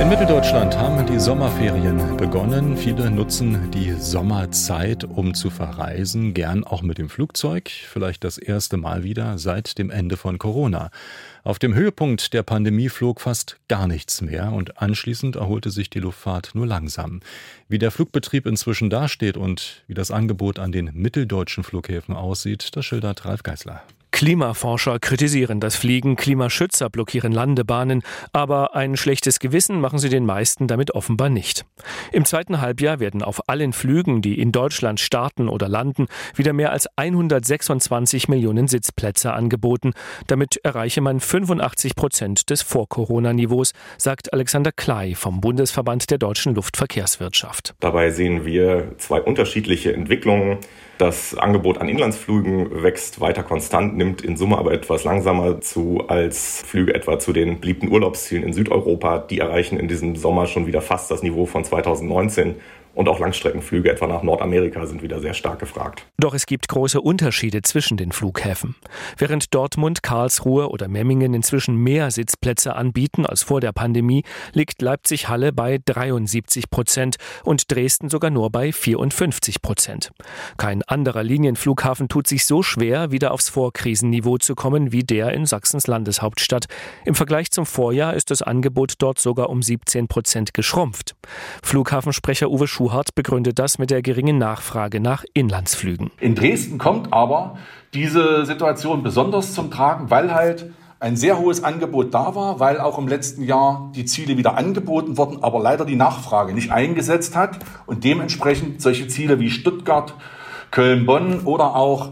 In Mitteldeutschland haben die Sommerferien begonnen. Viele nutzen die Sommerzeit, um zu verreisen, gern auch mit dem Flugzeug, vielleicht das erste Mal wieder seit dem Ende von Corona. Auf dem Höhepunkt der Pandemie flog fast gar nichts mehr und anschließend erholte sich die Luftfahrt nur langsam. Wie der Flugbetrieb inzwischen dasteht und wie das Angebot an den mitteldeutschen Flughäfen aussieht, das schildert Ralf Geißler. Klimaforscher kritisieren das Fliegen, Klimaschützer blockieren Landebahnen, aber ein schlechtes Gewissen machen sie den meisten damit offenbar nicht. Im zweiten Halbjahr werden auf allen Flügen, die in Deutschland starten oder landen, wieder mehr als 126 Millionen Sitzplätze angeboten. Damit erreiche man 85 Prozent des Vor-Corona-Niveaus, sagt Alexander Klei vom Bundesverband der deutschen Luftverkehrswirtschaft. Dabei sehen wir zwei unterschiedliche Entwicklungen. Das Angebot an Inlandsflügen wächst weiter konstant, nimmt in Summe aber etwas langsamer zu als Flüge etwa zu den beliebten Urlaubszielen in Südeuropa. Die erreichen in diesem Sommer schon wieder fast das Niveau von 2019 und auch Langstreckenflüge etwa nach Nordamerika sind wieder sehr stark gefragt. Doch es gibt große Unterschiede zwischen den Flughäfen. Während Dortmund, Karlsruhe oder Memmingen inzwischen mehr Sitzplätze anbieten als vor der Pandemie, liegt Leipzig-Halle bei 73 Prozent und Dresden sogar nur bei 54 Prozent. Kein anderer Linienflughafen tut sich so schwer, wieder aufs Vorkrisenniveau zu kommen wie der in Sachsens Landeshauptstadt. Im Vergleich zum Vorjahr ist das Angebot dort sogar um 17 Prozent geschrumpft. Flughafensprecher Uwe Schuh Schuhart begründet das mit der geringen Nachfrage nach Inlandsflügen. In Dresden kommt aber diese Situation besonders zum Tragen, weil halt ein sehr hohes Angebot da war, weil auch im letzten Jahr die Ziele wieder angeboten wurden, aber leider die Nachfrage nicht eingesetzt hat und dementsprechend solche Ziele wie Stuttgart, Köln, Bonn oder auch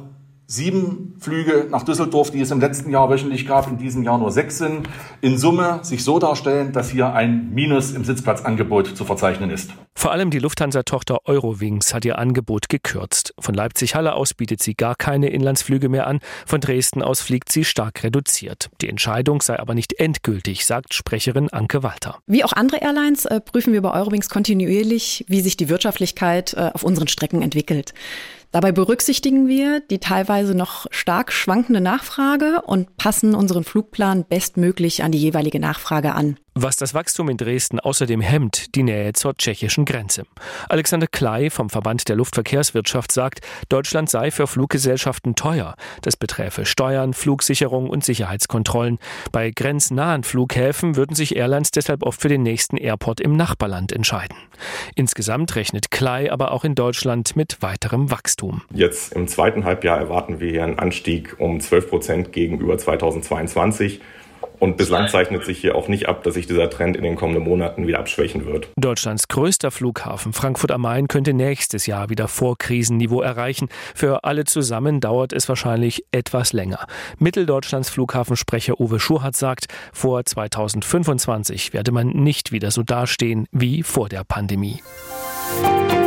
sieben Flüge nach Düsseldorf, die es im letzten Jahr wöchentlich gab, in diesem Jahr nur sechs sind, in Summe sich so darstellen, dass hier ein Minus im Sitzplatzangebot zu verzeichnen ist. Vor allem die Lufthansa-Tochter Eurowings hat ihr Angebot gekürzt. Von Leipzig-Halle aus bietet sie gar keine Inlandsflüge mehr an, von Dresden aus fliegt sie stark reduziert. Die Entscheidung sei aber nicht endgültig, sagt Sprecherin Anke Walter. Wie auch andere Airlines äh, prüfen wir bei Eurowings kontinuierlich, wie sich die Wirtschaftlichkeit äh, auf unseren Strecken entwickelt. Dabei berücksichtigen wir die teilweise noch stark schwankende Nachfrage und passen unseren Flugplan bestmöglich an die jeweilige Nachfrage an. Was das Wachstum in Dresden außerdem hemmt, die Nähe zur tschechischen Grenze. Alexander Klei vom Verband der Luftverkehrswirtschaft sagt, Deutschland sei für Fluggesellschaften teuer. Das beträfe Steuern, Flugsicherung und Sicherheitskontrollen. Bei grenznahen Flughäfen würden sich Airlines deshalb oft für den nächsten Airport im Nachbarland entscheiden. Insgesamt rechnet Klei aber auch in Deutschland mit weiterem Wachstum. Jetzt im zweiten Halbjahr erwarten wir hier einen Anstieg um 12 Prozent gegenüber 2022. Und bislang zeichnet sich hier auch nicht ab, dass sich dieser Trend in den kommenden Monaten wieder abschwächen wird. Deutschlands größter Flughafen Frankfurt am Main könnte nächstes Jahr wieder Vorkrisenniveau erreichen. Für alle zusammen dauert es wahrscheinlich etwas länger. Mitteldeutschlands Flughafensprecher Uwe Schurhat sagt, vor 2025 werde man nicht wieder so dastehen wie vor der Pandemie. Musik